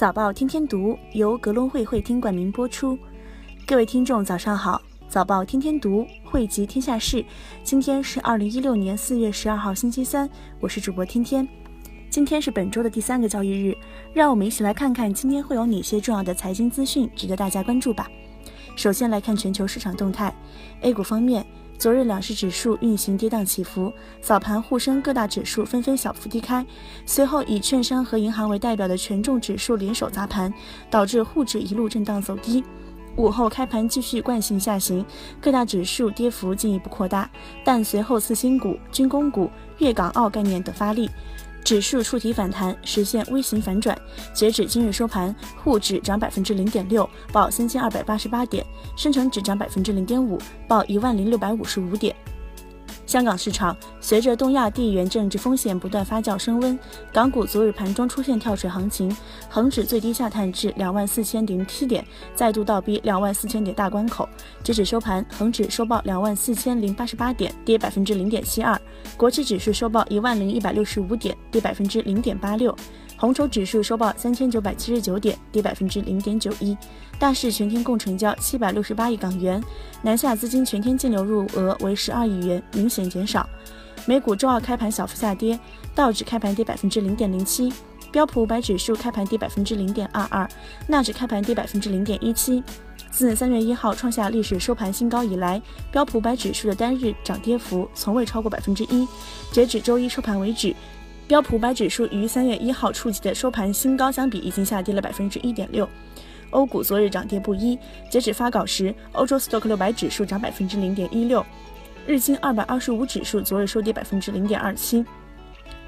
早报天天读由格隆汇会听冠名播出。各位听众，早上好！早报天天读汇集天下事。今天是二零一六年四月十二号，星期三。我是主播天天。今天是本周的第三个交易日，让我们一起来看看今天会有哪些重要的财经资讯值得大家关注吧。首先来看全球市场动态。A 股方面。昨日两市指数运行跌宕起伏，早盘沪深各大指数纷纷小幅低开，随后以券商和银行为代表的权重指数联手砸盘，导致沪指一路震荡走低。午后开盘继续惯性下行，各大指数跌幅进一步扩大，但随后次新股、军工股、粤港澳概念等发力。指数触底反弹，实现微型反转。截止今日收盘，沪指涨百分之零点六，报三千二百八十八点；深成指涨百分之零点五，报一万零六百五十五点。香港市场随着东亚地缘政治风险不断发酵升温，港股昨日盘中出现跳水行情，恒指最低下探至两万四千零七点，再度倒逼两万四千点大关口。截止收盘，恒指收报两万四千零八十八点，跌百分之零点七二；国企指数收报一万零一百六十五点，跌百分之零点八六。红筹指数收报三千九百七十九点，跌百分之零点九一。大市全天共成交七百六十八亿港元，南下资金全天净流入额为十二亿元，明显减少。美股周二开盘小幅下跌，道指开盘跌百分之零点零七，标普五百指数开盘跌百分之零点二二，纳指开盘跌百分之零点一七。自三月一号创下历史收盘新高以来，标普五百指数的单日涨跌幅从未超过百分之一。截止周一收盘为止。标普五百指数于三月一号触及的收盘新高相比，已经下跌了百分之一点六。欧股昨日涨跌不一，截止发稿时，欧洲 Stock 六百指数涨百分之零点一六，日经二百二十五指数昨日收跌百分之零点二七。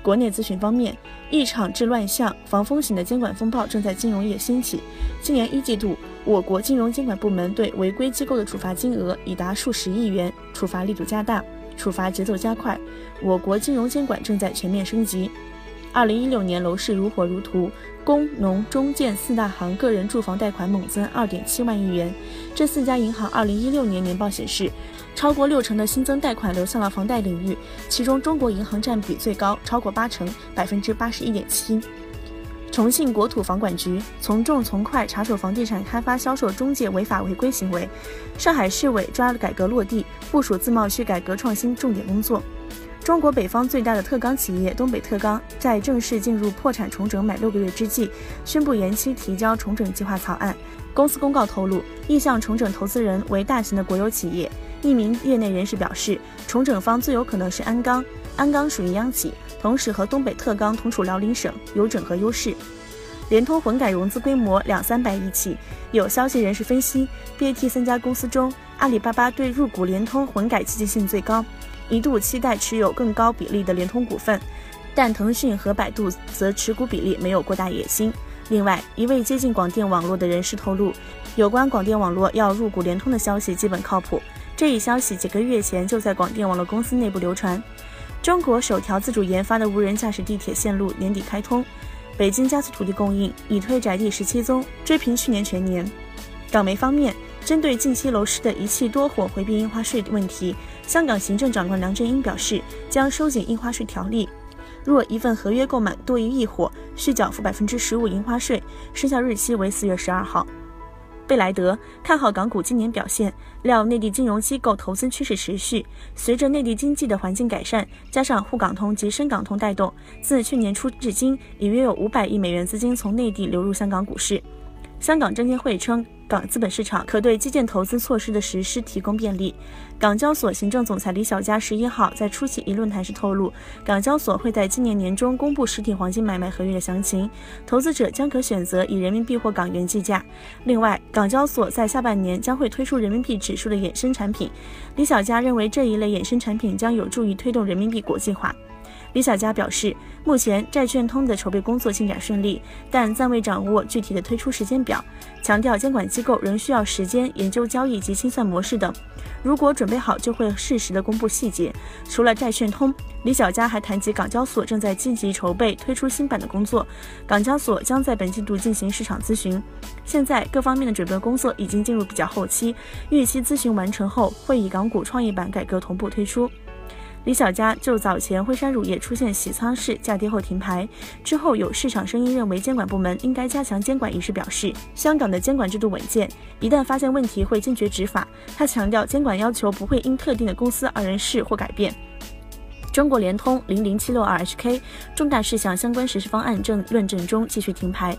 国内咨询方面，一场治乱象、防风险的监管风暴正在金融业掀起。今年一季度，我国金融监管部门对违规机构的处罚金额已达数十亿元，处罚力度加大。处罚节奏加快，我国金融监管正在全面升级。二零一六年楼市如火如荼，工农中建四大行个人住房贷款猛增二点七万亿元。这四家银行二零一六年年报显示，超过六成的新增贷款流向了房贷领域，其中中国银行占比最高，超过八成，百分之八十一点七。重庆国土房管局从重从快查处房地产开发销售中介违法违规行为。上海市委抓改革落地，部署自贸区改革创新重点工作。中国北方最大的特钢企业东北特钢，在正式进入破产重整满六个月之际，宣布延期提交重整计划草案。公司公告透露，意向重整投资人为大型的国有企业。一名业内人士表示，重整方最有可能是鞍钢。鞍钢属于央企，同时和东北特钢同处辽宁省，有整合优势。联通混改融资规模两三百亿起，有消息人士分析，BAT 三家公司中，阿里巴巴对入股联通混改积极性最高，一度期待持有更高比例的联通股份，但腾讯和百度则持股比例没有过大野心。另外，一位接近广电网络的人士透露，有关广电网络要入股联通的消息基本靠谱，这一消息几个月前就在广电网络公司内部流传。中国首条自主研发的无人驾驶地铁线路年底开通，北京加速土地供应，已推宅地十七宗，追平去年全年。港媒方面，针对近期楼市的一气多火回避印花税问题，香港行政长官梁振英表示，将收紧印花税条例，若一份合约购买多于一伙，需缴付百分之十五印花税，生效日期为四月十二号。贝莱德看好港股今年表现，料内地金融机构投资趋势持续。随着内地经济的环境改善，加上沪港通及深港通带动，自去年初至今，已约有五百亿美元资金从内地流入香港股市。香港证监会称。港资本市场可对基建投资措施的实施提供便利。港交所行政总裁李小加十一号在出席一论坛时透露，港交所会在今年年中公布实体黄金买卖合约的详情，投资者将可选择以人民币或港元计价。另外，港交所在下半年将会推出人民币指数的衍生产品。李小加认为这一类衍生产品将有助于推动人民币国际化。李小加表示，目前债券通的筹备工作进展顺利，但暂未掌握具体的推出时间表。强调监管机构仍需要时间研究交易及清算模式等，如果准备好，就会适时的公布细节。除了债券通，李小加还谈及港交所正在积极筹备推出新版的工作，港交所将在本季度进行市场咨询。现在各方面的准备工作已经进入比较后期，预期咨询完成后，会以港股创业板改革同步推出。李小加就早前辉山乳业出现洗仓式下跌后停牌之后，有市场声音认为监管部门应该加强监管一事，表示香港的监管制度稳健，一旦发现问题会坚决执法。他强调，监管要求不会因特定的公司而人事或改变。中国联通零零七六二 HK 重大事项相关实施方案正论证中，继续停牌。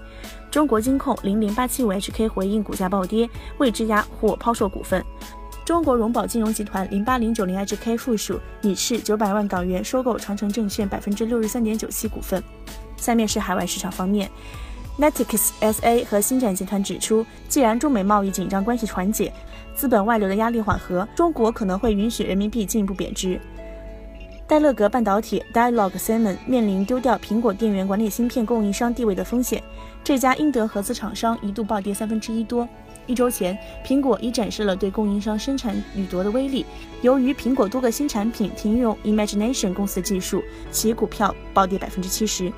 中国金控零零八七五 HK 回应股价暴跌，未质押或抛售股份。中国荣宝金融集团零八零九零 HK 附属拟斥九百万港元收购长城证券百分之六十三点九七股份。下面是海外市场方面，Netix SA 和星展集团指出，既然中美贸易紧张关系缓解，资本外流的压力缓和，中国可能会允许人民币进一步贬值。戴勒格半导体 （Dialog Simon） 面临丢掉苹果电源管理芯片供应商地位的风险，这家英德合资厂商一度暴跌三分之一多。一周前，苹果已展示了对供应商生产掠夺的威力。由于苹果多个新产品停用 Imagination 公司技术，其股票暴跌百分之七十。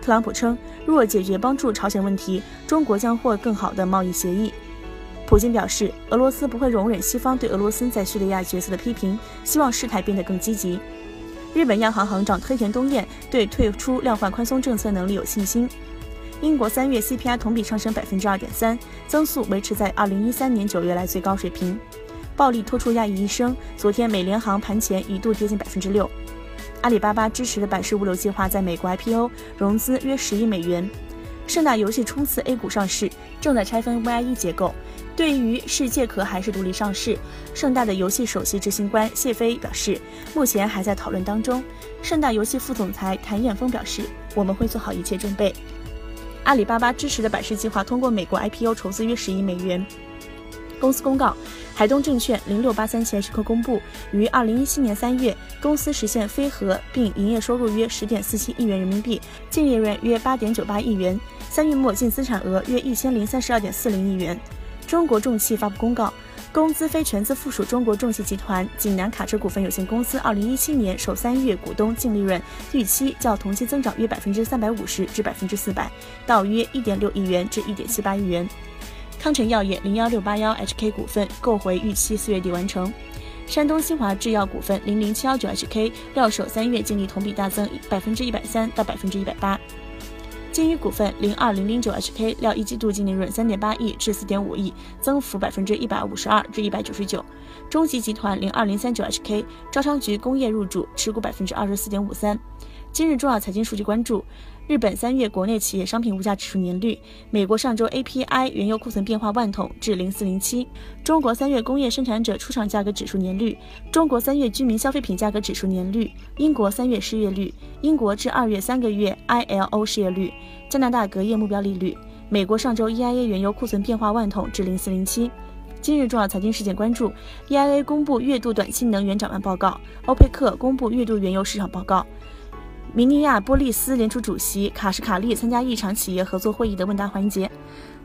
特朗普称，若解决帮助朝鲜问题，中国将获更好的贸易协议。普京表示，俄罗斯不会容忍西方对俄罗斯在叙利亚角色的批评，希望事态变得更积极。日本央行行长黑田东彦对退出量化宽松政策能力有信心。英国三月 CPI 同比上升百分之二点三，增速维持在二零一三年九月来最高水平。暴力拖出亚裔医生，昨天美联航盘前一度跌近百分之六。阿里巴巴支持的百世物流计划在美国 IPO，融资约十亿美元。盛大游戏冲刺 A 股上市，正在拆分 VIE 结构。对于是借壳还是独立上市，盛大的游戏首席执行官谢飞表示，目前还在讨论当中。盛大游戏副总裁谭艳峰表示，我们会做好一切准备。阿里巴巴支持的百事计划通过美国 IPO 筹资约十亿美元。公司公告，海东证券零六八三前时刻公布，于二零一七年三月，公司实现非合并营业收入约十点四七亿元人民币，净利润约八点九八亿元，三月末净资产额约一千零三十二点四零亿元。中国重汽发布公告，公资非全资附属中国重汽集团济南卡车股份有限公司二零一七年首三月股东净利润预期较同期增长约百分之三百五十至百分之四百，到约一点六亿元至一点七八亿元。康臣药业零幺六八幺 HK 股份购回预期四月底完成。山东新华制药股份零零七幺九 HK 料首三月净利同比大增百分之一百三到百分之一百八。金隅股份零二零零九 HK 料一季度净利润三点八亿至四点五亿，增幅百分之一百五十二至一百九十九。中集集团零二零三九 HK 招商局工业入驻持股百分之二十四点五三。今日重要财经数据关注。日本三月国内企业商品物价指数年率，美国上周 API 原油库存变化万桶至零四零七，中国三月工业生产者出厂价格指数年率，中国三月居民消费品价格指数年率，英国三月失业率，英国至二月三个月 ILO 失业率，加拿大隔夜目标利率，美国上周 EIA 原油库存变化万桶至零四零七。今日重要财经事件关注：EIA 公布月度短期能源展望报告，欧佩克公布月度原油市场报告。明尼亚波利斯联储主席卡什卡利参加一场企业合作会议的问答环节。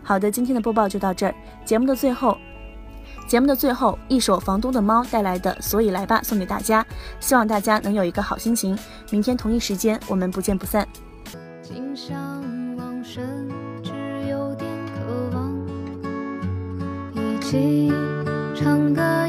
好的，今天的播报就到这儿。节目的最后，节目的最后一首房东的猫带来的《所以来吧》送给大家，希望大家能有一个好心情。明天同一时间，我们不见不散。今生往事只有点渴望，一起唱歌。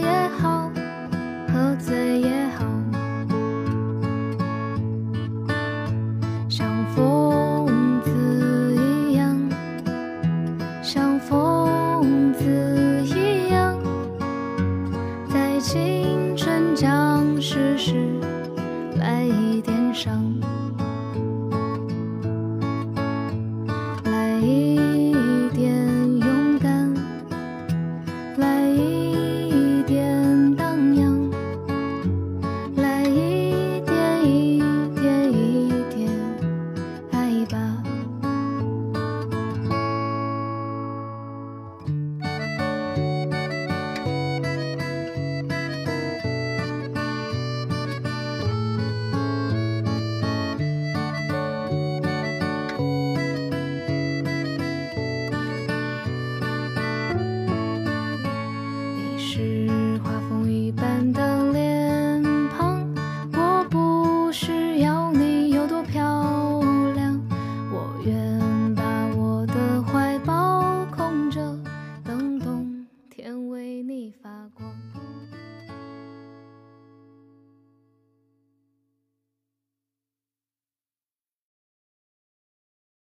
来一